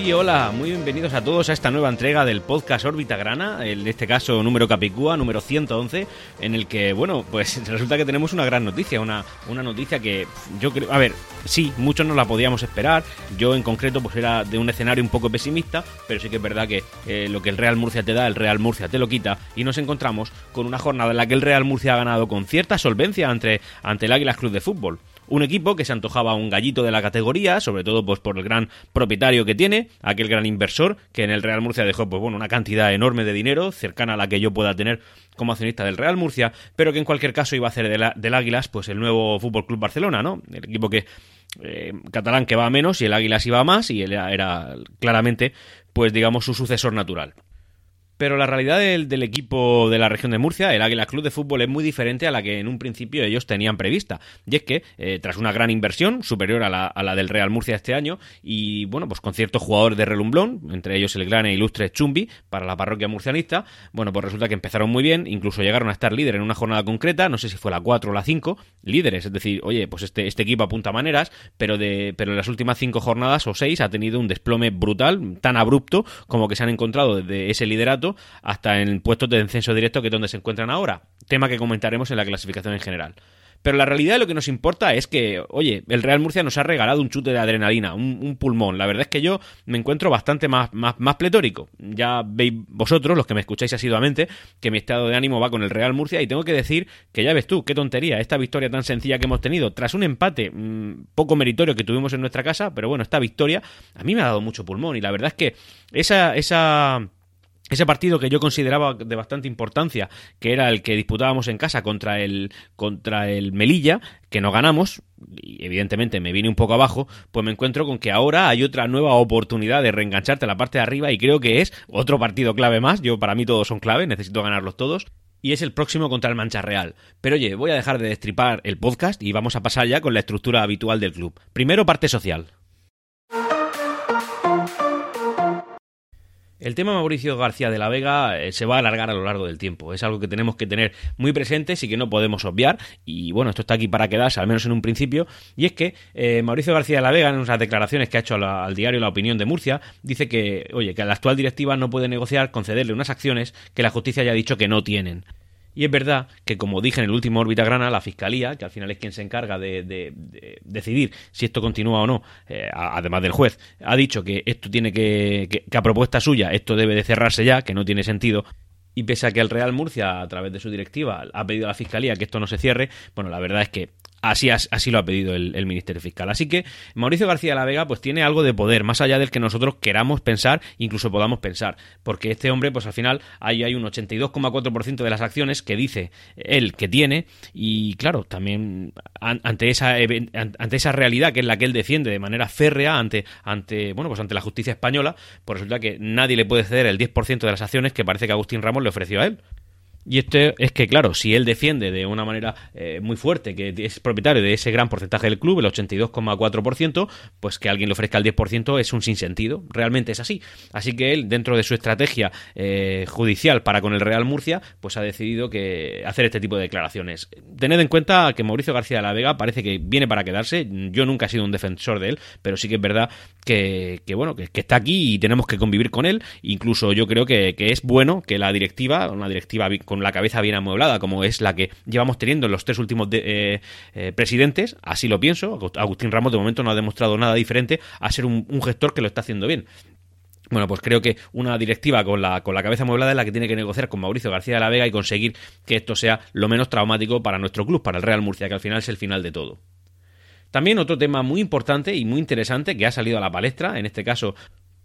Hola, muy bienvenidos a todos a esta nueva entrega del podcast Órbita Grana, en este caso número Capicúa, número 111, en el que, bueno, pues resulta que tenemos una gran noticia, una, una noticia que yo creo, a ver, sí, muchos no la podíamos esperar, yo en concreto pues era de un escenario un poco pesimista, pero sí que es verdad que eh, lo que el Real Murcia te da, el Real Murcia te lo quita, y nos encontramos con una jornada en la que el Real Murcia ha ganado con cierta solvencia ante, ante el Águilas Club de Fútbol. Un equipo que se antojaba un gallito de la categoría, sobre todo pues por el gran propietario que tiene, aquel gran inversor que en el Real Murcia dejó pues bueno, una cantidad enorme de dinero, cercana a la que yo pueda tener como accionista del Real Murcia, pero que en cualquier caso iba a hacer del Águilas pues el nuevo Fútbol Club Barcelona, ¿no? El equipo que eh, catalán que va a menos y el Águilas iba a más y él era claramente pues digamos su sucesor natural. Pero la realidad del, equipo de la región de Murcia, el Águila Club de Fútbol, es muy diferente a la que en un principio ellos tenían prevista. Y es que, eh, tras una gran inversión, superior a la, del Real Murcia este año, y bueno, pues con ciertos jugadores de relumblón, entre ellos el gran e ilustre Chumbi, para la parroquia murcianista, bueno, pues resulta que empezaron muy bien, incluso llegaron a estar líder en una jornada concreta, no sé si fue la 4 o la 5, líderes, es decir, oye, pues este, este equipo apunta maneras, pero, de, pero en las últimas 5 jornadas o 6 ha tenido un desplome brutal, tan abrupto como que se han encontrado desde ese liderato hasta en puestos de descenso directo que es donde se encuentran ahora, tema que comentaremos en la clasificación en general. Pero la realidad de lo que nos importa es que, oye, el Real Murcia nos ha regalado un chute de adrenalina, un, pulmón. La verdad es que yo me encuentro bastante más, más, más, pletórico. Ya veis vosotros, los que me escucháis asiduamente, que mi estado de ánimo va con el Real Murcia y tengo que decir que ya ves tú, qué tontería, esta victoria tan sencilla que hemos tenido, tras un empate mmm, poco meritorio que tuvimos en nuestra casa, pero bueno, esta victoria a mí me ha dado mucho pulmón y la verdad es que esa... esa ese partido que yo consideraba de bastante importancia, que era el que disputábamos en casa contra el, contra el Melilla, que no ganamos, y evidentemente me vine un poco abajo, pues me encuentro con que ahora hay otra nueva oportunidad de reengancharte a la parte de arriba y creo que es otro partido clave más. Yo, para mí todos son clave, necesito ganarlos todos. Y es el próximo contra el Mancha Real. Pero oye, voy a dejar de destripar el podcast y vamos a pasar ya con la estructura habitual del club. Primero, parte social. El tema Mauricio García de la Vega eh, se va a alargar a lo largo del tiempo. Es algo que tenemos que tener muy presentes y que no podemos obviar. Y bueno, esto está aquí para quedarse, al menos en un principio. Y es que eh, Mauricio García de la Vega, en unas declaraciones que ha hecho al diario La Opinión de Murcia, dice que, oye, que la actual directiva no puede negociar concederle unas acciones que la justicia haya dicho que no tienen. Y es verdad que, como dije en el último órbita grana, la Fiscalía, que al final es quien se encarga de, decidir si esto continúa o no, eh, además del juez, ha dicho que esto tiene que, que, a propuesta suya, esto debe de cerrarse ya, que no tiene sentido. Y pese a que el Real Murcia, a través de su directiva, ha pedido a la Fiscalía que esto no se cierre, bueno, la verdad es que Así, así, lo ha pedido el, Ministerio Fiscal. Así que Mauricio García de la Vega pues tiene algo de poder, más allá del que nosotros queramos pensar, incluso podamos pensar. Porque este hombre, pues al final, hay, hay un 82,4% de las acciones que dice él que tiene. Y claro, también ante esa, ante esa realidad que es la que él defiende de manera férrea ante, ante, bueno, pues ante la justicia española, pues resulta que nadie le puede ceder el 10% de las acciones que parece que Agustín Ramos le ofreció a él. Y esto es que, claro, si él defiende de una manera eh, muy fuerte que es propietario de ese gran porcentaje del club, el 82,4%, pues que alguien le ofrezca el 10% es un sinsentido. Realmente es así. Así que él, dentro de su estrategia eh, judicial para con el Real Murcia, pues ha decidido que hacer este tipo de declaraciones. Tened en cuenta que Mauricio García de la Vega parece que viene para quedarse. Yo nunca he sido un defensor de él, pero sí que es verdad que, bueno, que, está aquí y tenemos que convivir con él. Incluso yo creo que, que es bueno que la directiva, una directiva con la cabeza bien amueblada, como es la que llevamos teniendo en los tres últimos eh, eh, presidentes, así lo pienso. Agustín Ramos de momento no ha demostrado nada diferente a ser un, gestor que lo está haciendo bien. Bueno, pues creo que una directiva con la, con la cabeza amueblada es la que tiene que negociar con Mauricio García de la Vega y conseguir que esto sea lo menos traumático para nuestro club, para el Real Murcia, que al final es el final de todo. También otro tema muy importante y muy interesante que ha salido a la palestra, en este caso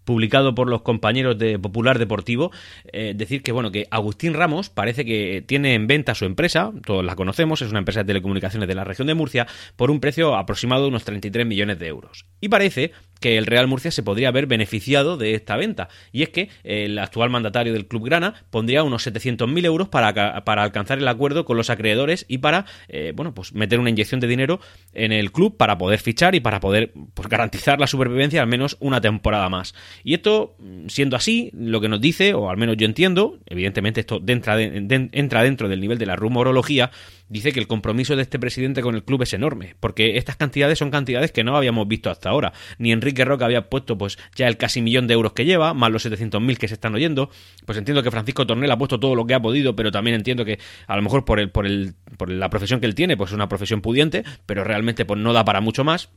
publicado por los compañeros de Popular Deportivo, eh, decir que bueno, que Agustín Ramos parece que tiene en venta su empresa, todos la conocemos, es una empresa de telecomunicaciones de la región de Murcia, por un precio aproximado de unos 33 millones de euros. Y parece que el Real Murcia se podría haber beneficiado de esta venta. Y es que el actual mandatario del Club Grana pondría unos 700.000 euros para, para, alcanzar el acuerdo con los acreedores y para, eh, bueno, pues meter una inyección de dinero en el club para poder fichar y para poder pues, garantizar la supervivencia al menos una temporada más. Y esto, siendo así, lo que nos dice, o al menos yo entiendo, evidentemente esto entra, entra dentro del nivel de la rumorología, dice que el compromiso de este presidente con el club es enorme, porque estas cantidades son cantidades que no habíamos visto hasta ahora. Ni Enrique Roca había puesto pues ya el casi millón de euros que lleva, más los 700.000 que se están oyendo. Pues entiendo que Francisco Tornel ha puesto todo lo que ha podido, pero también entiendo que a lo mejor por el por el por la profesión que él tiene, pues es una profesión pudiente, pero realmente pues no da para mucho más.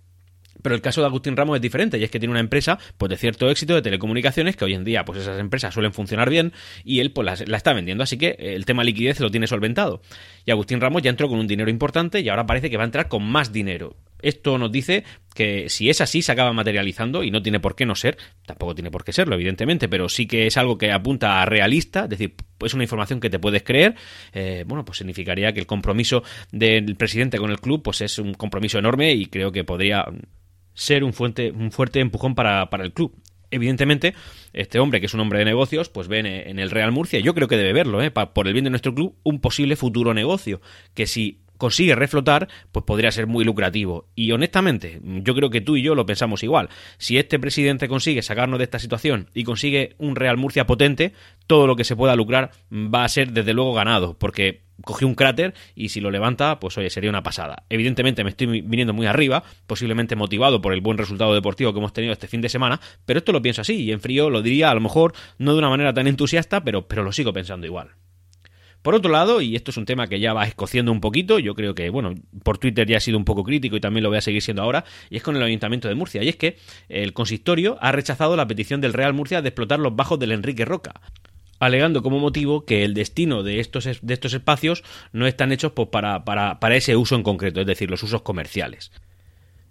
Pero el caso de Agustín Ramos es diferente y es que tiene una empresa pues de cierto éxito de telecomunicaciones que hoy en día pues esas empresas suelen funcionar bien y él pues la, está vendiendo, así que el tema liquidez lo tiene solventado. Y Agustín Ramos ya entró con un dinero importante y ahora parece que va a entrar con más dinero. Esto nos dice que si es así se acaba materializando y no tiene por qué no ser, tampoco tiene por qué serlo evidentemente, pero sí que es algo que apunta a realista, es decir, es una información que te puedes creer, eh, bueno, pues significaría que el compromiso del presidente con el club pues es un compromiso enorme y creo que podría ser un, fuente, un fuerte empujón para, para el club evidentemente, este hombre, que es un hombre de negocios, pues ve en el Real Murcia, yo creo que debe verlo, ¿eh? por el bien de nuestro club, un posible futuro negocio, que si consigue reflotar, pues podría ser muy lucrativo. Y honestamente, yo creo que tú y yo lo pensamos igual. Si este presidente consigue sacarnos de esta situación y consigue un Real Murcia potente, todo lo que se pueda lucrar va a ser desde luego ganado, porque cogió un cráter y si lo levanta, pues oye, sería una pasada. Evidentemente me estoy viniendo muy arriba, posiblemente motivado por el buen resultado deportivo que hemos tenido este fin de semana, pero esto lo pienso así y en frío lo diría a lo mejor no de una manera tan entusiasta, pero, pero lo sigo pensando igual. Por otro lado, y esto es un tema que ya va escociendo un poquito, yo creo que, bueno, por Twitter ya ha sido un poco crítico y también lo voy a seguir siendo ahora, y es con el Ayuntamiento de Murcia. Y es que el consistorio ha rechazado la petición del Real Murcia de explotar los bajos del Enrique Roca alegando como motivo que el destino de estos, de estos espacios no están hechos pues, para, para, para ese uso en concreto, es decir, los usos comerciales.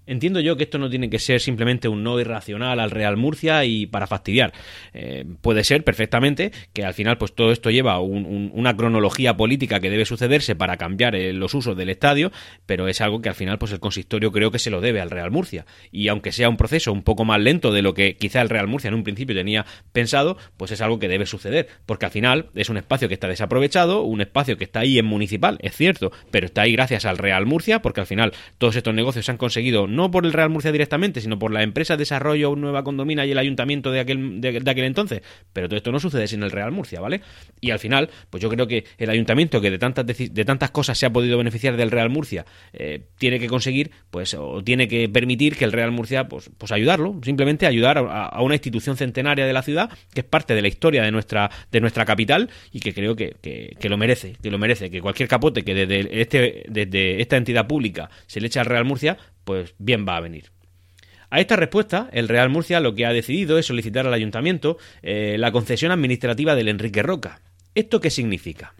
Entiendo yo que esto no tiene que ser simplemente un no irracional al Real Murcia y para fastidiar. Eh, puede ser perfectamente que al final pues todo esto lleva una cronología política que debe sucederse para cambiar eh, los usos del estadio, pero es algo que al final pues el consistorio creo que se lo debe al Real Murcia. Y aunque sea un proceso un poco más lento de lo que quizá el Real Murcia en un principio tenía pensado, pues es algo que debe suceder, porque al final es un espacio que está desaprovechado, un espacio que está ahí en municipal, es cierto, pero está ahí gracias al Real Murcia, porque al final todos estos negocios se han conseguido no por el Real Murcia directamente, sino por la empresa de desarrollo Nueva Condomina y el ayuntamiento de aquel, de, aquel entonces. Pero todo esto no sucede sin el Real Murcia, ¿vale? Y al final, pues yo creo que el ayuntamiento que de tantas, de tantas cosas se ha podido beneficiar del Real Murcia, eh, tiene que conseguir, pues, o tiene que permitir que el Real Murcia, pues, pues ayudarlo, simplemente ayudar a, una institución centenaria de la ciudad, que es parte de la historia de nuestra, de nuestra capital y que creo que, que, lo merece, que lo merece, que cualquier capote que desde, este, desde esta entidad pública se le eche al Real Murcia, pues bien va a venir. A esta respuesta, el Real Murcia lo que ha decidido es solicitar al ayuntamiento eh, la concesión administrativa del Enrique Roca. ¿Esto qué significa?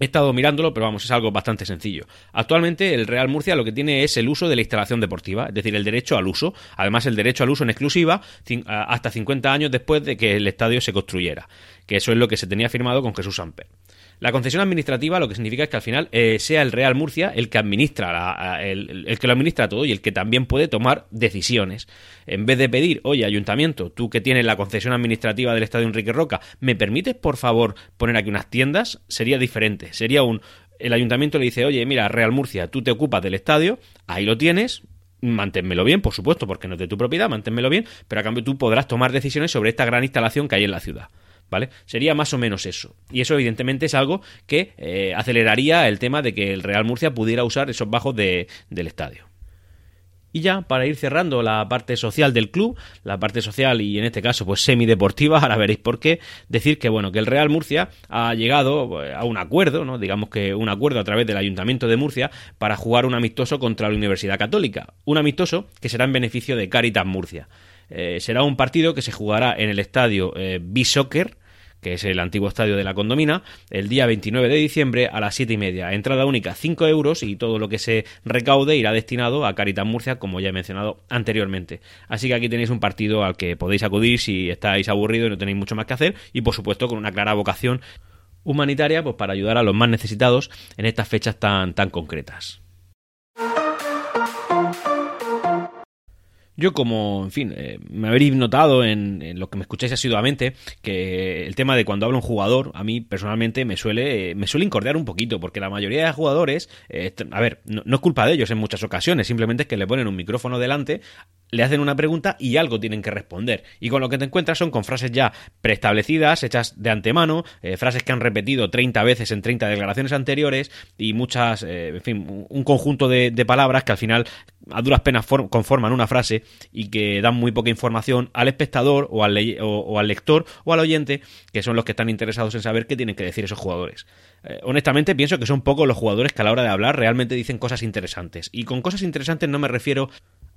He estado mirándolo, pero vamos, es algo bastante sencillo. Actualmente el Real Murcia lo que tiene es el uso de la instalación deportiva, es decir, el derecho al uso, además el derecho al uso en exclusiva hasta 50 años después de que el estadio se construyera, que eso es lo que se tenía firmado con Jesús Samper. La concesión administrativa lo que significa es que al final eh, sea el Real Murcia el que administra el, que lo administra todo y el que también puede tomar decisiones. En vez de pedir, oye, ayuntamiento, tú que tienes la concesión administrativa del Estadio Enrique Roca, ¿me permites por favor poner aquí unas tiendas? Sería diferente. Sería un el ayuntamiento le dice, oye, mira, Real Murcia, tú te ocupas del estadio, ahí lo tienes, manténmelo bien, por supuesto, porque no es de tu propiedad, manténmelo bien, pero a cambio tú podrás tomar decisiones sobre esta gran instalación que hay en la ciudad. ¿Vale? Sería más o menos eso. Y eso, evidentemente, es algo que eh, aceleraría el tema de que el Real Murcia pudiera usar esos bajos del estadio. Y ya, para ir cerrando la parte social del club, la parte social y en este caso pues semideportiva, ahora veréis por qué, decir que bueno, que el Real Murcia ha llegado eh, a un acuerdo, ¿no? digamos que un acuerdo a través del Ayuntamiento de Murcia para jugar un amistoso contra la Universidad Católica. Un amistoso que será en beneficio de Caritas Murcia. Eh, será un partido que se jugará en el estadio eh, que es el antiguo estadio de la Condomina, el día 29 de diciembre a las 7 y media. Entrada única 5 euros y todo lo que se recaude irá destinado a Caritas Murcia, como ya he mencionado anteriormente. Así que aquí tenéis un partido al que podéis acudir si estáis aburridos y no tenéis mucho más que hacer y por supuesto con una clara vocación humanitaria pues para ayudar a los más necesitados en estas fechas tan, tan concretas. Yo como, en fin, eh, me habréis notado en, lo que me escucháis asiduamente, que el tema de cuando habla un jugador, a mí personalmente me suele, eh, me suele incordiar un poquito, porque la mayoría de jugadores, eh, a ver, no, no, es culpa de ellos en muchas ocasiones, simplemente es que le ponen un micrófono delante, le hacen una pregunta y algo tienen que responder. Y con lo que te encuentras son con frases ya preestablecidas, hechas de antemano, frases que han repetido 30 veces en 30 declaraciones anteriores y muchas, en fin, un conjunto de, de palabras que al final a duras penas conforman una frase y que dan muy poca información al espectador o al, o, al, lector o al oyente, que son los que están interesados en saber qué tienen que decir esos jugadores. Eh, honestamente pienso que son pocos los jugadores que a la hora de hablar realmente dicen cosas interesantes. Y con cosas interesantes no me refiero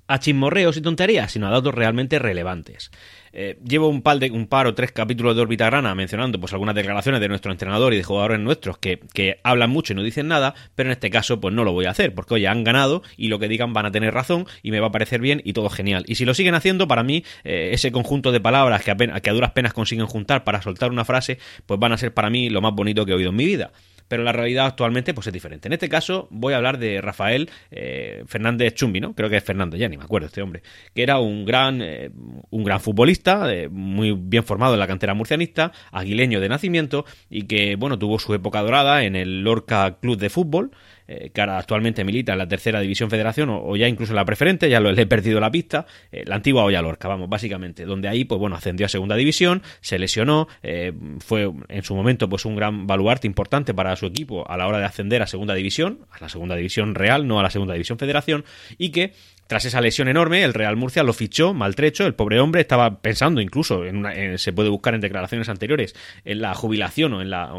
a chismorreos y tonterías, sino a datos realmente relevantes. Eh, llevo un par, de, un par o tres capítulos de órbita grana mencionando pues algunas declaraciones de nuestro entrenador y de jugadores nuestros que, que, hablan mucho y no dicen nada, pero en este caso pues no lo voy a hacer, porque oye, han ganado y lo que digan van a tener razón y me va a parecer bien y todo genial. Y si lo siguen haciendo, para mí eh, ese conjunto de palabras que, que a duras penas consiguen juntar para soltar una frase, pues van a ser para mí lo más bonito que he oído en mi vida pero la realidad actualmente pues es diferente. En este caso voy a hablar de Rafael eh, Fernández Chumbi, ¿no? Creo que es Fernández, ya ni me acuerdo este hombre, que era un gran, eh, un gran futbolista, eh, muy bien formado en la cantera murcianista, aguileño de nacimiento y que, bueno, tuvo su época dorada en el Lorca Club de Fútbol, eh, que ahora actualmente milita en la tercera división federación o, ya incluso en la preferente, ya lo, le he perdido la pista, eh, la antigua Olla Lorca, vamos, básicamente, donde ahí, pues bueno, ascendió a segunda división, se lesionó, eh, fue en su momento pues un gran baluarte importante para su equipo a la hora de ascender a segunda división, a la segunda división real, no a la segunda división federación, y que tras esa lesión enorme, el Real Murcia lo fichó maltrecho. El pobre hombre estaba pensando incluso, en una, se puede buscar en declaraciones anteriores, en la jubilación o en la,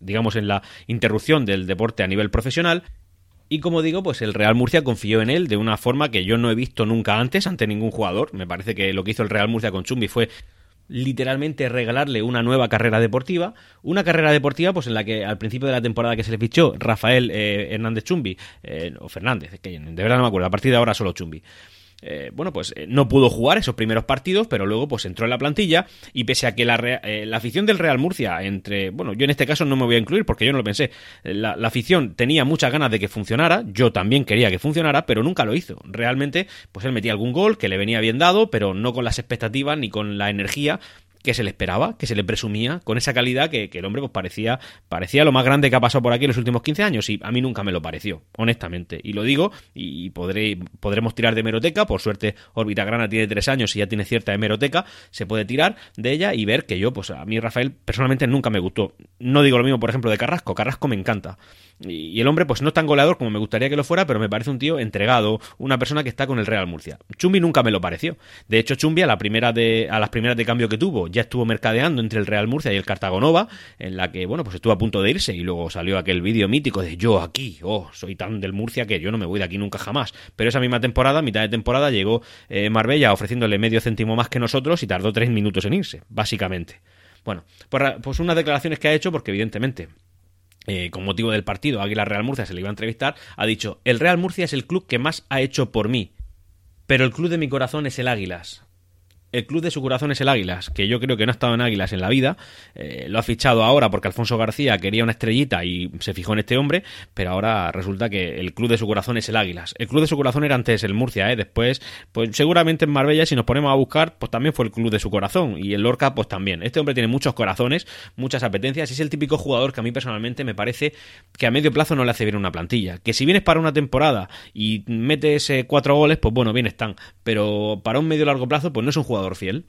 digamos, en la interrupción del deporte a nivel profesional. Y como digo, pues el Real Murcia confió en él de una forma que yo no he visto nunca antes ante ningún jugador. Me parece que lo que hizo el Real Murcia con Chumbi fue literalmente regalarle una nueva carrera deportiva, una carrera deportiva pues en la que al principio de la temporada que se le fichó Rafael eh, Hernández Chumbi, eh, o Fernández, que de verdad no me acuerdo, a partir de ahora solo Chumbi. Eh, bueno, pues eh, no pudo jugar esos primeros partidos, pero luego pues entró en la plantilla y pese a que la, eh, la, afición del Real Murcia, entre, bueno, yo en este caso no me voy a incluir porque yo no lo pensé, la, la, afición tenía muchas ganas de que funcionara, yo también quería que funcionara, pero nunca lo hizo. Realmente, pues él metía algún gol que le venía bien dado, pero no con las expectativas ni con la energía que se le esperaba, que se le presumía, con esa calidad que, el hombre pues parecía, parecía lo más grande que ha pasado por aquí en los últimos 15 años, y a mí nunca me lo pareció, honestamente. Y lo digo, y podré, podremos tirar de hemeroteca, por suerte Orbita Grana tiene tres años y ya tiene cierta hemeroteca, se puede tirar de ella y ver que yo, pues a mí Rafael personalmente nunca me gustó. No digo lo mismo, por ejemplo, de Carrasco, Carrasco me encanta. Y el hombre, pues no es tan goleador como me gustaría que lo fuera, pero me parece un tío entregado, una persona que está con el Real Murcia. Chumbi nunca me lo pareció. De hecho, Chumbi a, la primera de, a las primeras de cambio que tuvo, ya estuvo mercadeando entre el Real Murcia y el Cartagonova, en la que, bueno, pues estuvo a punto de irse y luego salió aquel vídeo mítico de yo aquí, oh, soy tan del Murcia que yo no me voy de aquí nunca jamás. Pero esa misma temporada, mitad de temporada, llegó eh, Marbella ofreciéndole medio céntimo más que nosotros y tardó tres minutos en irse, básicamente. Bueno, pues, pues unas declaraciones que ha hecho porque evidentemente eh, con motivo del partido, Águila Real Murcia se le iba a entrevistar, ha dicho, el Real Murcia es el club que más ha hecho por mí, pero el club de mi corazón es el Águilas el club de su corazón es el Águilas, que yo creo que no ha estado en Águilas en la vida. Eh, lo ha fichado ahora porque Alfonso García quería una estrellita y se fijó en este hombre, pero ahora resulta que el club de su corazón es el Águilas. El club de su corazón era antes el Murcia, ¿eh? Después, pues seguramente en Marbella, si nos ponemos a buscar, pues también fue el club de su corazón. Y el Lorca, pues también. Este hombre tiene muchos corazones, muchas apetencias. Es el típico jugador que a mí personalmente me parece que a medio plazo no le hace bien una plantilla. Que si vienes para una temporada y metes cuatro goles, pues bueno, bien están. Pero para un medio largo plazo, pues no es un jugador fiel.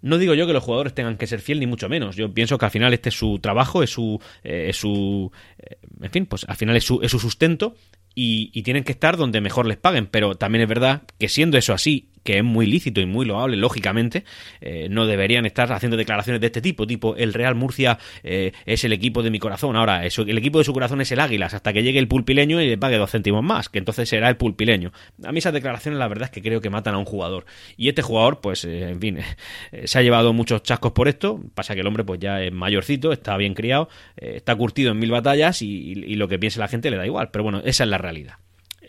No digo yo que los jugadores tengan que ser fiel, ni mucho menos. Yo pienso que al final este es su trabajo, es su. Eh, es su eh, en fin, pues al final es su, es su sustento y, y, tienen que estar donde mejor les paguen. Pero también es verdad que siendo eso así que es muy lícito y muy loable, lógicamente, eh, no deberían estar haciendo declaraciones de este tipo, tipo el Real Murcia eh, es el equipo de mi corazón, ahora el equipo de su corazón es el Águilas, hasta que llegue el pulpileño y le pague dos céntimos más, que entonces será el pulpileño. A mí esas declaraciones la verdad es que creo que matan a un jugador. Y este jugador, pues, eh, en fin, se ha llevado muchos chascos por esto, pasa que el hombre pues ya es mayorcito, está bien criado, está curtido en mil batallas y lo que piense la gente le da igual, pero bueno, esa es la realidad.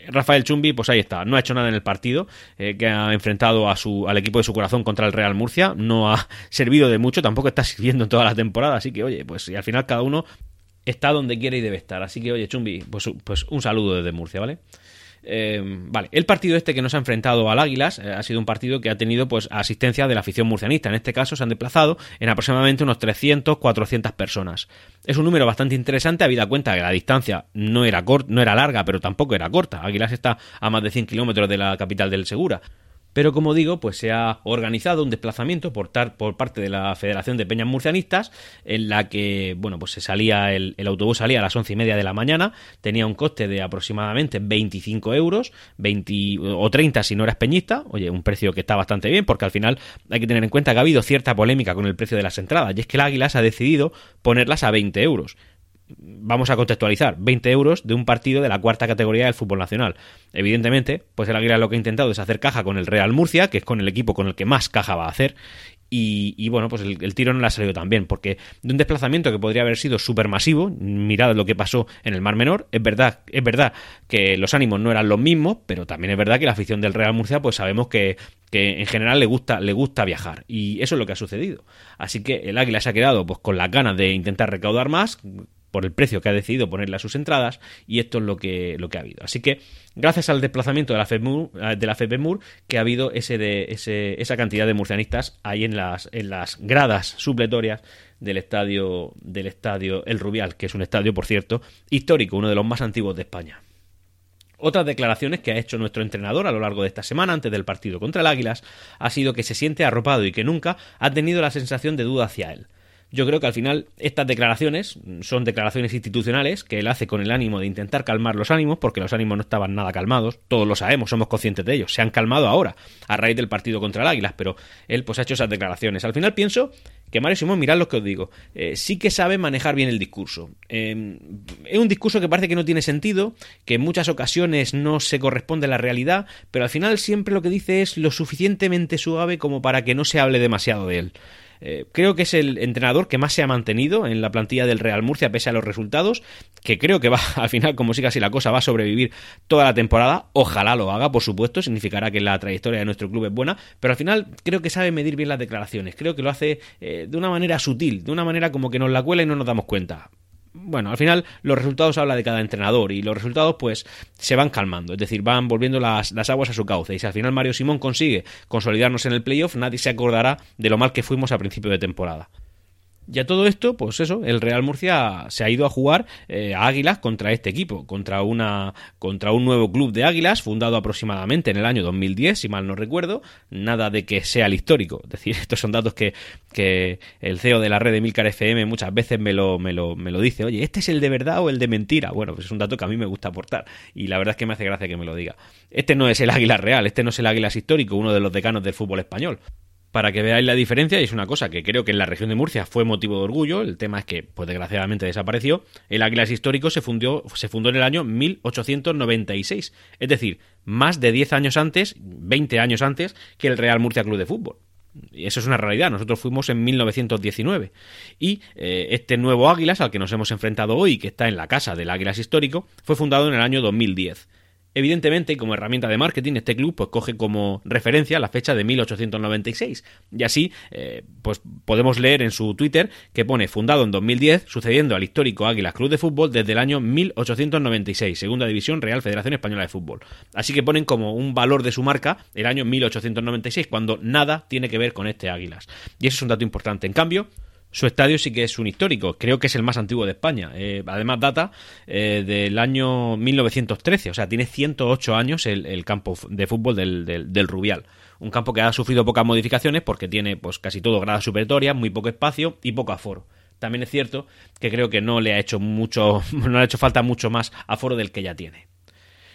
Rafael Chumbi, pues ahí está, no ha hecho nada en el partido, eh, que ha enfrentado a su, al equipo de su corazón contra el Real Murcia, no ha servido de mucho, tampoco está sirviendo en toda la temporada, así que oye, pues y al final cada uno está donde quiere y debe estar, así que oye Chumbi, pues, pues un saludo desde Murcia, ¿vale? Eh, vale, el partido este que nos ha enfrentado al Águilas eh, ha sido un partido que ha tenido pues asistencia de la afición murcianista. En este caso se han desplazado en aproximadamente unos 300, 400 personas. Es un número bastante interesante, habida cuenta que la distancia no era, no era larga, pero tampoco era corta. Águilas está a más de 100 kilómetros de la capital del Segura. Pero como digo, pues se ha organizado un desplazamiento por, por parte de la Federación de Peñas Murcianistas, en la que, bueno, pues se salía el, autobús salía a las once y media de la mañana, tenía un coste de aproximadamente 25 euros, 20 o 30 si no eras peñista, oye, un precio que está bastante bien, porque al final hay que tener en cuenta que ha habido cierta polémica con el precio de las entradas, y es que el Águilas ha decidido ponerlas a 20 euros vamos a contextualizar, 20 euros de un partido de la cuarta categoría del fútbol nacional. Evidentemente, pues el Águila lo que ha intentado es hacer caja con el Real Murcia, que es con el equipo con el que más caja va a hacer, y, bueno, pues el, tiro no le ha salido tan bien, porque de un desplazamiento que podría haber sido súper masivo, mirad lo que pasó en el Mar Menor, es verdad, es verdad que los ánimos no eran los mismos, pero también es verdad que la afición del Real Murcia, pues sabemos que, que en general le gusta, le gusta viajar, y eso es lo que ha sucedido. Así que el Águila se ha quedado pues con las ganas de intentar recaudar más, por el precio que ha decidido ponerle a sus entradas y esto es lo que, lo que ha habido. Así que gracias al desplazamiento de la FEPMUR, eh, que ha habido ese de, ese, esa cantidad de murcianistas ahí en las, en las gradas supletorias del estadio, del estadio El Rubial, que es un estadio, por cierto, histórico, uno de los más antiguos de España. Otras declaraciones que ha hecho nuestro entrenador a lo largo de esta semana antes del partido contra el Águilas ha sido que se siente arropado y que nunca ha tenido la sensación de duda hacia él. Yo creo que al final estas declaraciones son declaraciones institucionales que él hace con el ánimo de intentar calmar los ánimos, porque los ánimos no estaban nada calmados, todos lo sabemos, somos conscientes de ello, se han calmado ahora, a raíz del partido contra el Águilas, pero él pues ha hecho esas declaraciones. Al final pienso que Mario Simón, mirad lo que os digo, eh, sí que sabe manejar bien el discurso. Eh, es un discurso que parece que no tiene sentido, que en muchas ocasiones no se corresponde a la realidad, pero al final siempre lo que dice es lo suficientemente suave como para que no se hable demasiado de él. Eh, creo que es el entrenador que más se ha mantenido en la plantilla del Real Murcia pese a los resultados, que creo que va al final, como siga así la cosa, va a sobrevivir toda la temporada. Ojalá lo haga, por supuesto, significará que la trayectoria de nuestro club es buena, pero al final creo que sabe medir bien las declaraciones, creo que lo hace eh, de una manera sutil, de una manera como que nos la cuela y no nos damos cuenta bueno, al final los resultados habla de cada entrenador y los resultados pues se van calmando, es decir, van volviendo las, las, aguas a su cauce y si al final Mario Simón consigue consolidarnos en el playoff, nadie se acordará de lo mal que fuimos a principio de temporada. Y a todo esto, pues eso, el Real Murcia se ha ido a jugar eh, a Águilas contra este equipo, contra, una, contra un nuevo club de Águilas, fundado aproximadamente en el año 2010, si mal no recuerdo, nada de que sea el histórico. Es decir, estos son datos que, que el CEO de la red de Milcar FM muchas veces me lo, me, lo, me lo dice, oye, ¿este es el de verdad o el de mentira? Bueno, pues es un dato que a mí me gusta aportar y la verdad es que me hace gracia que me lo diga. Este no es el Águila real, este no es el Águilas histórico, uno de los decanos del fútbol español para que veáis la diferencia, y es una cosa que creo que en la región de Murcia fue motivo de orgullo, el tema es que, pues desgraciadamente desapareció, el Águilas Histórico se, fundió, se fundó en el año 1896, es decir, más de 10 años antes, 20 años antes, que el Real Murcia Club de Fútbol. Y eso es una realidad, nosotros fuimos en 1919. Y eh, este nuevo Águilas al que nos hemos enfrentado hoy, que está en la casa del Águilas Histórico, fue fundado en el año 2010. Evidentemente, como herramienta de marketing, este club pues coge como referencia la fecha de 1896. Y así, eh, pues podemos leer en su Twitter que pone fundado en 2010, sucediendo al histórico Águilas Club de Fútbol desde el año 1896, Segunda División Real Federación Española de Fútbol. Así que ponen como un valor de su marca el año 1896, cuando nada tiene que ver con este Águilas. Y eso es un dato importante. En cambio, su estadio sí que es un histórico, creo que es el más antiguo de España. Eh, además data eh, del año 1913, o sea, tiene 108 años el, campo de fútbol del, Rubial. Un campo que ha sufrido pocas modificaciones porque tiene pues casi todo gradas supletorias, muy poco espacio y poco aforo. También es cierto que creo que no le ha hecho mucho, no le ha hecho falta mucho más aforo del que ya tiene.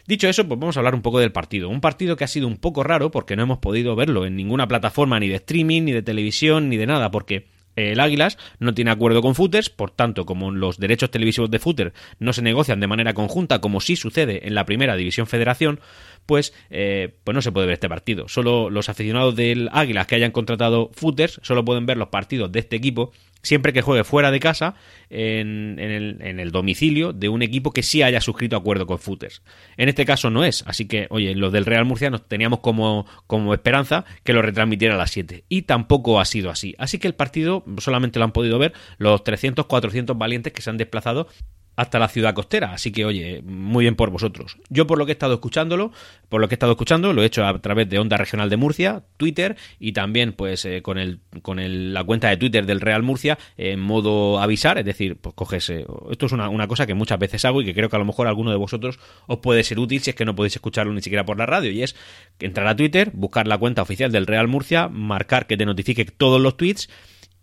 Dicho eso, pues vamos a hablar un poco del partido. Un partido que ha sido un poco raro porque no hemos podido verlo en ninguna plataforma ni de streaming, ni de televisión, ni de nada, porque el Águilas no tiene acuerdo con Footers, por tanto, como los derechos televisivos de Footer no se negocian de manera conjunta, como sí sucede en la primera división federación, pues, eh, pues no se puede ver este partido. Solo los aficionados del Águilas que hayan contratado Footers solo pueden ver los partidos de este equipo siempre que juegue fuera de casa en, el, domicilio de un equipo que sí haya suscrito acuerdo con Footers. En este caso no es, así que, oye, los del Real Murcia nos teníamos como, como esperanza que lo retransmitiera a las 7 y tampoco ha sido así. Así que el partido solamente lo han podido ver los 300, 400 valientes que se han desplazado hasta la ciudad costera. Así que, oye, muy bien por vosotros. Yo, por lo que he estado escuchándolo, por lo que he estado escuchando, lo he hecho a través de Onda Regional de Murcia, Twitter y también, pues, eh, con el con el, la cuenta de Twitter del Real Murcia en modo avisar. Es decir, pues coges. Eh, esto es una, una, cosa que muchas veces hago y que creo que a lo mejor alguno de vosotros os puede ser útil si es que no podéis escucharlo ni siquiera por la radio. Y es entrar a Twitter, buscar la cuenta oficial del Real Murcia, marcar que te notifique todos los tweets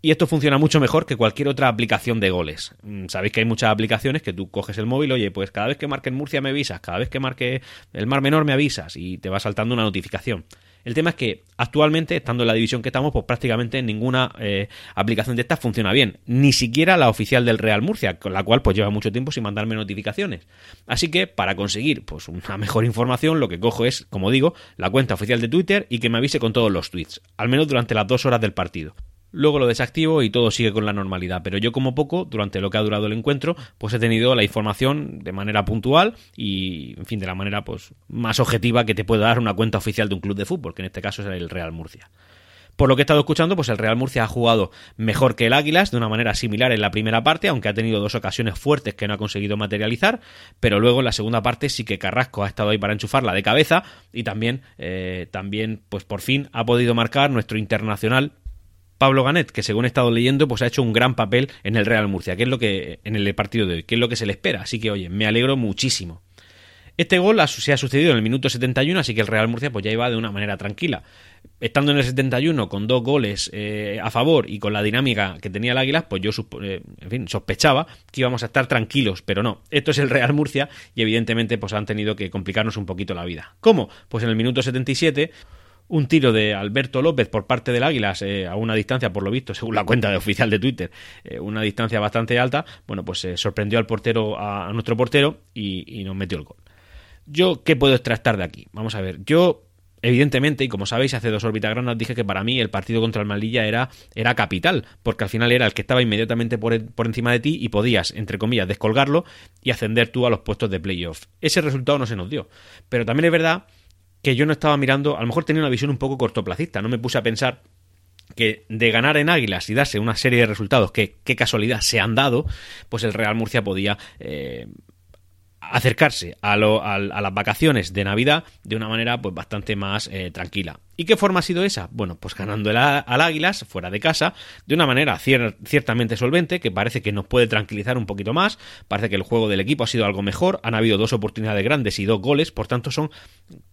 y esto funciona mucho mejor que cualquier otra aplicación de goles. Mm, sabéis que hay muchas aplicaciones que tú coges el móvil, oye, pues cada vez que marque en Murcia me avisas, cada vez que marque el Mar Menor me avisas y te va saltando una notificación. El tema es que actualmente, estando en la división que estamos, pues prácticamente ninguna eh, aplicación de estas funciona bien. Ni siquiera la oficial del Real Murcia, con la cual pues lleva mucho tiempo sin mandarme notificaciones. Así que para conseguir pues una mejor información, lo que cojo es, como digo, la cuenta oficial de Twitter y que me avise con todos los tweets, al menos durante las dos horas del partido. Luego lo desactivo y todo sigue con la normalidad. Pero yo como poco, durante lo que ha durado el encuentro, pues he tenido la información de manera puntual y, en fin, de la manera pues más objetiva que te puede dar una cuenta oficial de un club de fútbol, que en este caso es el Real Murcia. Por lo que he estado escuchando, pues el Real Murcia ha jugado mejor que el Águilas, de una manera similar en la primera parte, aunque ha tenido dos ocasiones fuertes que no ha conseguido materializar, pero luego en la segunda parte sí que Carrasco ha estado ahí para enchufarla de cabeza y también, eh, también pues por fin ha podido marcar nuestro internacional Pablo Ganet, que según he estado leyendo, pues ha hecho un gran papel en el Real Murcia, que es lo que en el partido de hoy, que es lo que se le espera. Así que, oye, me alegro muchísimo. Este gol se ha sucedido en el minuto 71, así que el Real Murcia pues ya iba de una manera tranquila. Estando en el 71 con dos goles eh, a favor y con la dinámica que tenía el Águilas, pues yo eh, en fin, sospechaba que íbamos a estar tranquilos, pero no. Esto es el Real Murcia y evidentemente pues han tenido que complicarnos un poquito la vida. ¿Cómo? Pues en el minuto 77 un tiro de Alberto López por parte del Águilas eh, a una distancia, por lo visto, según la cuenta de oficial de Twitter, eh, una distancia bastante alta, bueno, pues se sorprendió al portero, a, nuestro portero y, nos metió el gol. Yo, ¿qué puedo extractar de aquí? Vamos a ver, yo Evidentemente, y como sabéis, hace dos orbitagranas dije que para mí el partido contra el Malilla era, era capital, porque al final era el que estaba inmediatamente por, por, encima de ti y podías, entre comillas, descolgarlo y ascender tú a los puestos de playoff. Ese resultado no se nos dio. Pero también es verdad que yo no estaba mirando, a lo mejor tenía una visión un poco cortoplacista, no me puse a pensar que de ganar en Águilas y darse una serie de resultados que, qué casualidad, se han dado, pues el Real Murcia podía eh, acercarse a, las vacaciones de Navidad de una manera pues bastante más eh, tranquila. ¿Y qué forma ha sido esa? Bueno, pues ganando al Águilas fuera de casa de una manera ciertamente solvente que parece que nos puede tranquilizar un poquito más, parece que el juego del equipo ha sido algo mejor, han habido dos oportunidades grandes y dos goles, por tanto son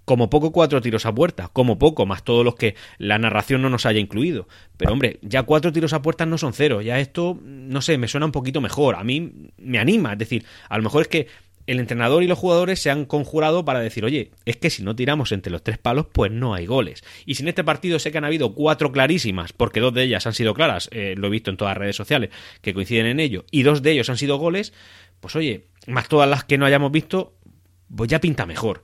como poco cuatro tiros a puerta, como poco, más todos los que la narración no nos haya incluido. Pero hombre, ya cuatro tiros a puerta no son cero, ya esto, no sé, me suena un poquito mejor, a mí me anima, es decir, a lo mejor es que el entrenador y los jugadores se han conjurado para decir, oye, es que si no tiramos entre los tres palos, pues no hay goles. Y si en este partido sé que han habido cuatro clarísimas, porque dos de ellas han sido claras, eh, lo he visto en todas las redes sociales que coinciden en ello, y dos de ellos han sido goles, pues oye, más todas las que no hayamos visto, pues ya pinta mejor.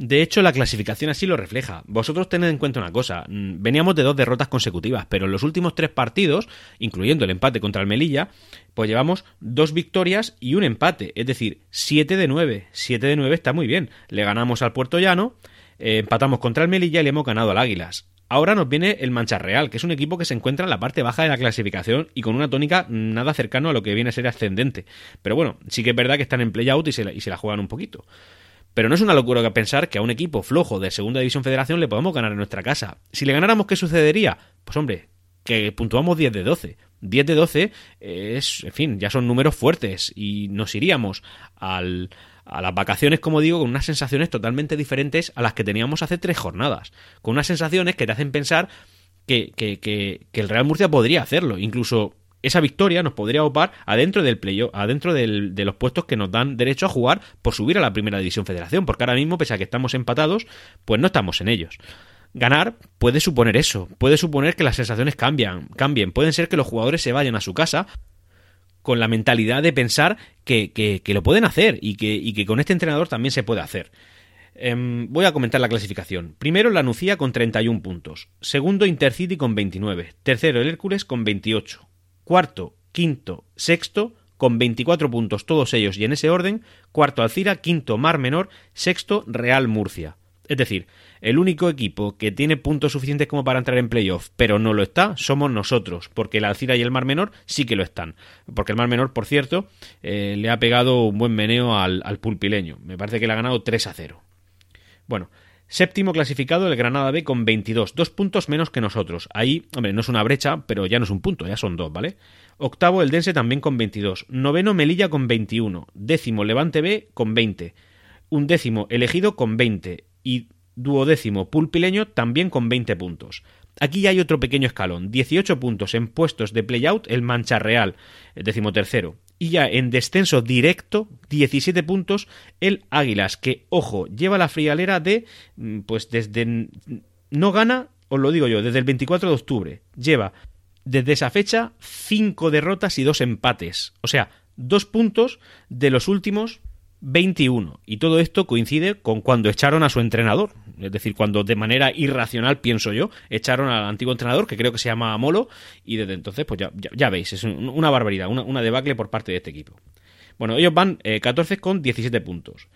De hecho, la clasificación así lo refleja. Vosotros tened en cuenta una cosa, mm, veníamos de dos derrotas consecutivas, pero en los últimos tres partidos, incluyendo el empate contra el Melilla, pues llevamos dos victorias y un empate, es decir, 7 de 9. 7 de 9 está muy bien. Le ganamos al Puerto Llano, eh, empatamos contra el Melilla y le hemos ganado al Águilas. Ahora nos viene el Mancha Real, que es un equipo que se encuentra en la parte baja de la clasificación y con una tónica nada cercano a lo que viene a ser ascendente. Pero bueno, sí que es verdad que están en play-out y, y se la juegan un poquito. Pero no es una locura pensar que a un equipo flojo de Segunda División Federación le podemos ganar en nuestra casa. Si le ganáramos, ¿qué sucedería? Pues hombre, que puntuamos 10 de 12. 10 de 12 es, en fin, ya son números fuertes y nos iríamos al, a las vacaciones, como digo, con unas sensaciones totalmente diferentes a las que teníamos hace tres jornadas. Con unas sensaciones que te hacen pensar que, el Real Murcia podría hacerlo. Incluso esa victoria nos podría opar adentro del playoff, adentro de los puestos que nos dan derecho a jugar por subir a la primera división federación, porque ahora mismo, pese a que estamos empatados, pues no estamos en ellos. Ganar puede suponer eso, puede suponer que las sensaciones cambian, cambien, pueden ser que los jugadores se vayan a su casa con la mentalidad de pensar que, que, lo pueden hacer y que, y que con este entrenador también se puede hacer. Em, voy a comentar la clasificación. Primero la Nucía con 31 puntos. Segundo Intercity con 29. Tercero el Hércules con 28 cuarto, quinto, sexto, con 24 puntos todos ellos y en ese orden, cuarto Alcira, quinto Mar Menor, sexto Real Murcia. Es decir, el único equipo que tiene puntos suficientes como para entrar en playoff, pero no lo está, somos nosotros, porque el Alcira y el Mar Menor sí que lo están. Porque el Mar Menor, por cierto, eh, le ha pegado un buen meneo al, al pulpileño. Me parece que le ha ganado 3 a 0. Bueno, Séptimo clasificado el Granada B con 22, dos puntos menos que nosotros. Ahí, hombre, no es una brecha, pero ya no es un punto, ya son dos, ¿vale? Octavo el Dense también con 22. Noveno Melilla con 21. Décimo Levante B con 20. Un décimo elegido con 20. Y duodécimo Pulpileño también con 20 puntos. Aquí ya hay otro pequeño escalón. 18 puntos en puestos de playout el Mancha Real, el tercero y ya en descenso directo 17 puntos el Águilas, que ojo, lleva la frialera de mm, pues desde no gana, os lo digo yo, desde el 24 de octubre, lleva desde esa fecha 5 derrotas y 2 empates, o sea, dos puntos de los últimos 21. Y todo esto coincide con cuando echaron a su entrenador. Es decir, cuando de manera irracional, pienso yo, echaron al antiguo entrenador, que creo que se llama Molo, y desde entonces, pues ya, veis, es una barbaridad, una, debacle por parte de este equipo. Bueno, ellos van 14 eh, con 17 puntos.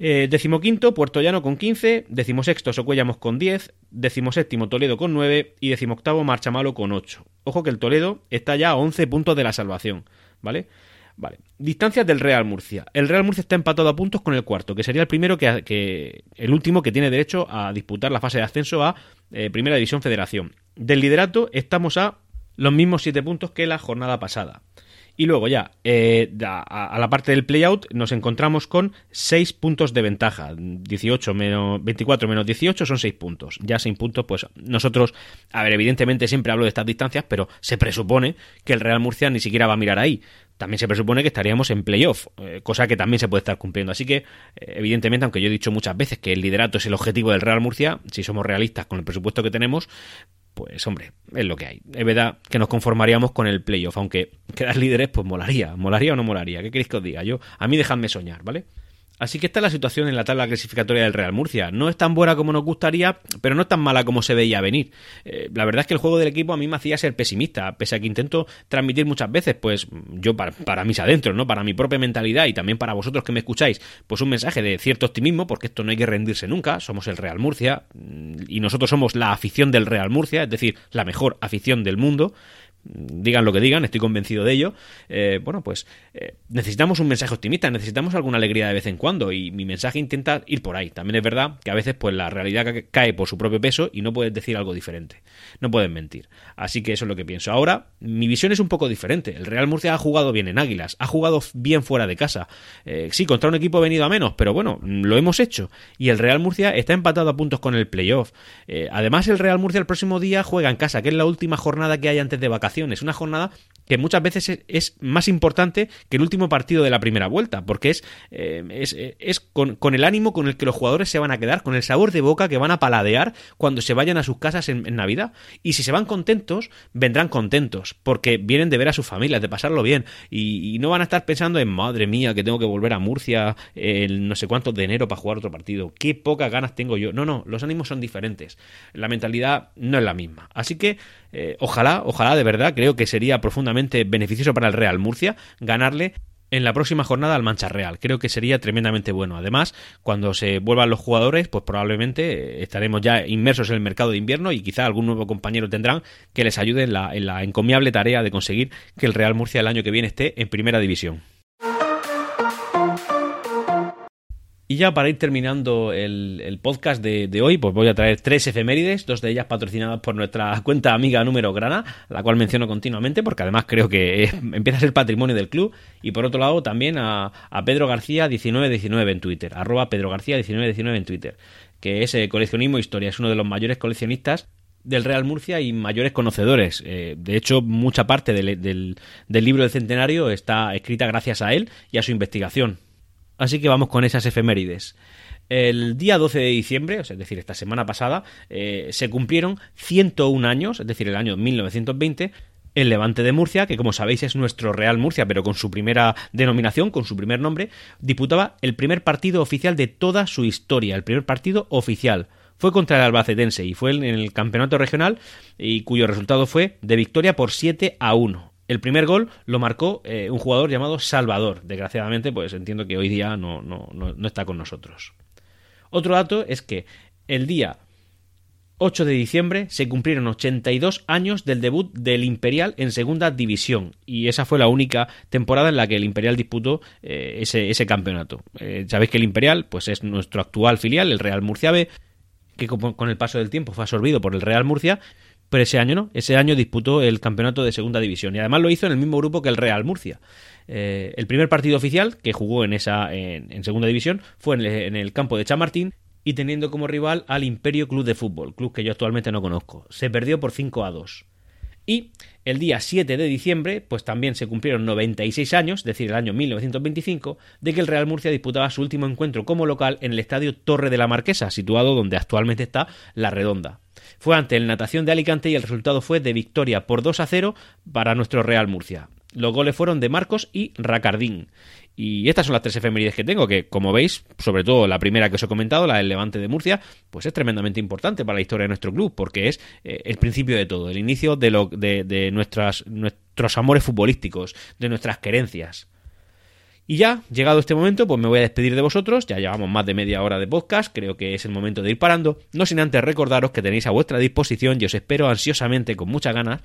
Eh, decimoquinto, Puerto Llano con 15, decimosexto, Socuellamos con 10, decimoséptimo, Toledo con 9 y decimoctavo, Marchamalo con 8. Ojo que el Toledo está ya a 11 puntos de la salvación, ¿vale? Vale. Distancias del Real Murcia. El Real Murcia está empatado a puntos con el cuarto, que sería el primero que, el último que tiene derecho a disputar la fase de ascenso a eh, Primera División Federación. Del liderato estamos a los mismos siete puntos que la jornada pasada. Y luego ya, eh, a, la parte del playout, nos encontramos con 6 puntos de ventaja. 18 menos 24 menos 18 son 6 puntos. Ya 6 puntos, pues nosotros, a ver, evidentemente siempre hablo de estas distancias, pero se presupone que el Real Murcia ni siquiera va a mirar ahí. También se presupone que estaríamos en playoff, eh, cosa que también se puede estar cumpliendo. Así que, eh, evidentemente, aunque yo he dicho muchas veces que el liderato es el objetivo del Real Murcia, si somos realistas con el presupuesto que tenemos, pues hombre, es lo que hay. Es verdad que nos conformaríamos con el playoff, aunque quedar líderes, pues molaría. ¿Molaría o no molaría? ¿Qué queréis que os diga? Yo, a mí dejadme soñar, ¿vale? Así que esta es la situación en la tabla clasificatoria del Real Murcia. No es tan buena como nos gustaría, pero no es tan mala como se veía venir. Eh, la verdad es que el juego del equipo a mí me hacía ser pesimista, pese a que intento transmitir muchas veces, pues yo para, para mis adentros, ¿no? Para mi propia mentalidad y también para vosotros que me escucháis, pues un mensaje de cierto optimismo, porque esto no hay que rendirse nunca. Somos el Real Murcia mm, y nosotros somos la afición del Real Murcia, es decir, la mejor afición del mundo digan lo que digan, estoy convencido de ello, eh, bueno, pues eh, necesitamos un mensaje optimista, necesitamos alguna alegría de vez en cuando y mi mensaje intenta ir por ahí. También es verdad que a veces pues la realidad cae por su propio peso y no puedes decir algo diferente, no puedes mentir. Así que eso es lo que pienso. Ahora, mi visión es un poco diferente. El Real Murcia ha jugado bien en Águilas, ha jugado bien fuera de casa. Eh, sí, contra un equipo venido a menos, pero bueno, lo hemos hecho. Y el Real Murcia está empatado a puntos con el playoff. además, el Real Murcia el próximo día juega en casa, que es la última jornada que hay antes de vacaciones es Una jornada que muchas veces es, más importante que el último partido de la primera vuelta, porque es, eh, es, con, el ánimo con el que los jugadores se van a quedar, con el sabor de boca que van a paladear cuando se vayan a sus casas en, Navidad. Y si se van contentos, vendrán contentos, porque vienen de ver a sus familias, de pasarlo bien, y, no van a estar pensando en, madre mía, que tengo que volver a Murcia el no sé cuánto de enero para jugar otro partido, qué pocas ganas tengo yo. No, no, los ánimos son diferentes, la mentalidad no es la misma. Así que eh, ojalá, ojalá de verdad, creo que sería profundamente beneficioso para el Real Murcia ganarle en la próxima jornada al Mancha Real. Creo que sería tremendamente bueno. Además, cuando se vuelvan los jugadores, pues probablemente estaremos ya inmersos en el mercado de invierno y quizá algún nuevo compañero tendrán que les ayude en la, en la encomiable tarea de conseguir que el Real Murcia el año que viene esté en primera división. Y ya para ir terminando el, podcast de, hoy, pues voy a traer tres efemérides, dos de ellas patrocinadas por nuestra cuenta amiga número grana, la cual menciono continuamente porque además creo que empieza a ser patrimonio del club. Y por otro lado también a, Pedro García 1919 en Twitter, arroba Pedro García 1919 en Twitter, que es eh, coleccionismo e historia, es uno de los mayores coleccionistas del Real Murcia y mayores conocedores. Eh, de hecho, mucha parte del, del libro del centenario está escrita gracias a él y a su investigación. Así que vamos con esas efemérides. El día 12 de diciembre, es decir, esta semana pasada, eh, se cumplieron 101 años, es decir, el año 1920, el Levante de Murcia, que como sabéis es nuestro Real Murcia, pero con su primera denominación, con su primer nombre, disputaba el primer partido oficial de toda su historia, el primer partido oficial. Fue contra el Albacetense y fue en el campeonato regional y cuyo resultado fue de victoria por 7 a 1. El primer gol lo marcó eh, un jugador llamado Salvador. Desgraciadamente, pues entiendo que hoy día no, no, no, está con nosotros. Otro dato es que el día 8 de diciembre se cumplieron 82 años del debut del Imperial en segunda división y esa fue la única temporada en la que el Imperial disputó eh, ese, campeonato. Eh, sabéis que el Imperial pues es nuestro actual filial, el Real Murcia B, que con el paso del tiempo fue absorbido por el Real Murcia, pero ese año no, ese año disputó el campeonato de segunda división y además lo hizo en el mismo grupo que el Real Murcia. Eh, el primer partido oficial que jugó en esa en, segunda división fue en el, en el campo de Chamartín y teniendo como rival al Imperio Club de Fútbol, club que yo actualmente no conozco. Se perdió por 5 a 2. Y el día 7 de diciembre, pues también se cumplieron 96 años, es decir, el año 1925, de que el Real Murcia disputaba su último encuentro como local en el estadio Torre de la Marquesa, situado donde actualmente está La Redonda. Fue ante el Natación de Alicante y el resultado fue de victoria por 2 a 0 para nuestro Real Murcia. Los goles fueron de Marcos y Racardín. Y estas son las tres efemérides que tengo, que como veis, sobre todo la primera que os he comentado, la del Levante de Murcia, pues es tremendamente importante para la historia de nuestro club, porque es eh, el principio de todo, el inicio de, lo, de, nuestras, nuestros amores futbolísticos, de nuestras querencias. Y ya, llegado este momento, pues me voy a despedir de vosotros. Ya llevamos más de media hora de podcast, creo que es el momento de ir parando. No sin antes recordaros que tenéis a vuestra disposición y os espero ansiosamente con muchas ganas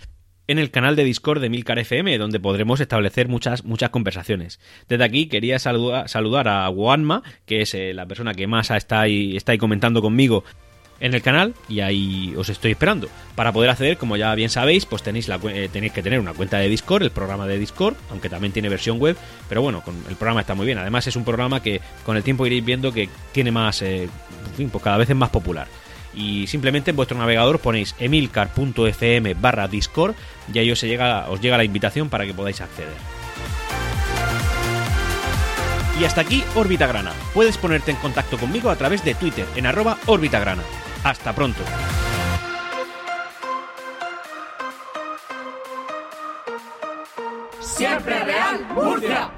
en el canal de Discord de Milcar FM, donde podremos establecer muchas, muchas conversaciones. Desde aquí quería saludar, a Wanma, que es eh, la persona que más está ahí, está comentando conmigo en el canal y ahí os estoy esperando. Para poder acceder, como ya bien sabéis, pues tenéis, la, eh, tenéis que tener una cuenta de Discord, el programa de Discord, aunque también tiene versión web, pero bueno, el programa está muy bien. Además es un programa que con el tiempo iréis viendo que tiene más, eh, en fin, pues cada vez es más popular y simplemente en vuestro navegador ponéis emilcar.fm barra discord y ahí os llega, os llega la invitación para que podáis acceder. Y hasta aquí Órbita Grana. Puedes ponerte en contacto conmigo a través de Twitter en arroba Grana. Hasta pronto. Siempre Real Murcia.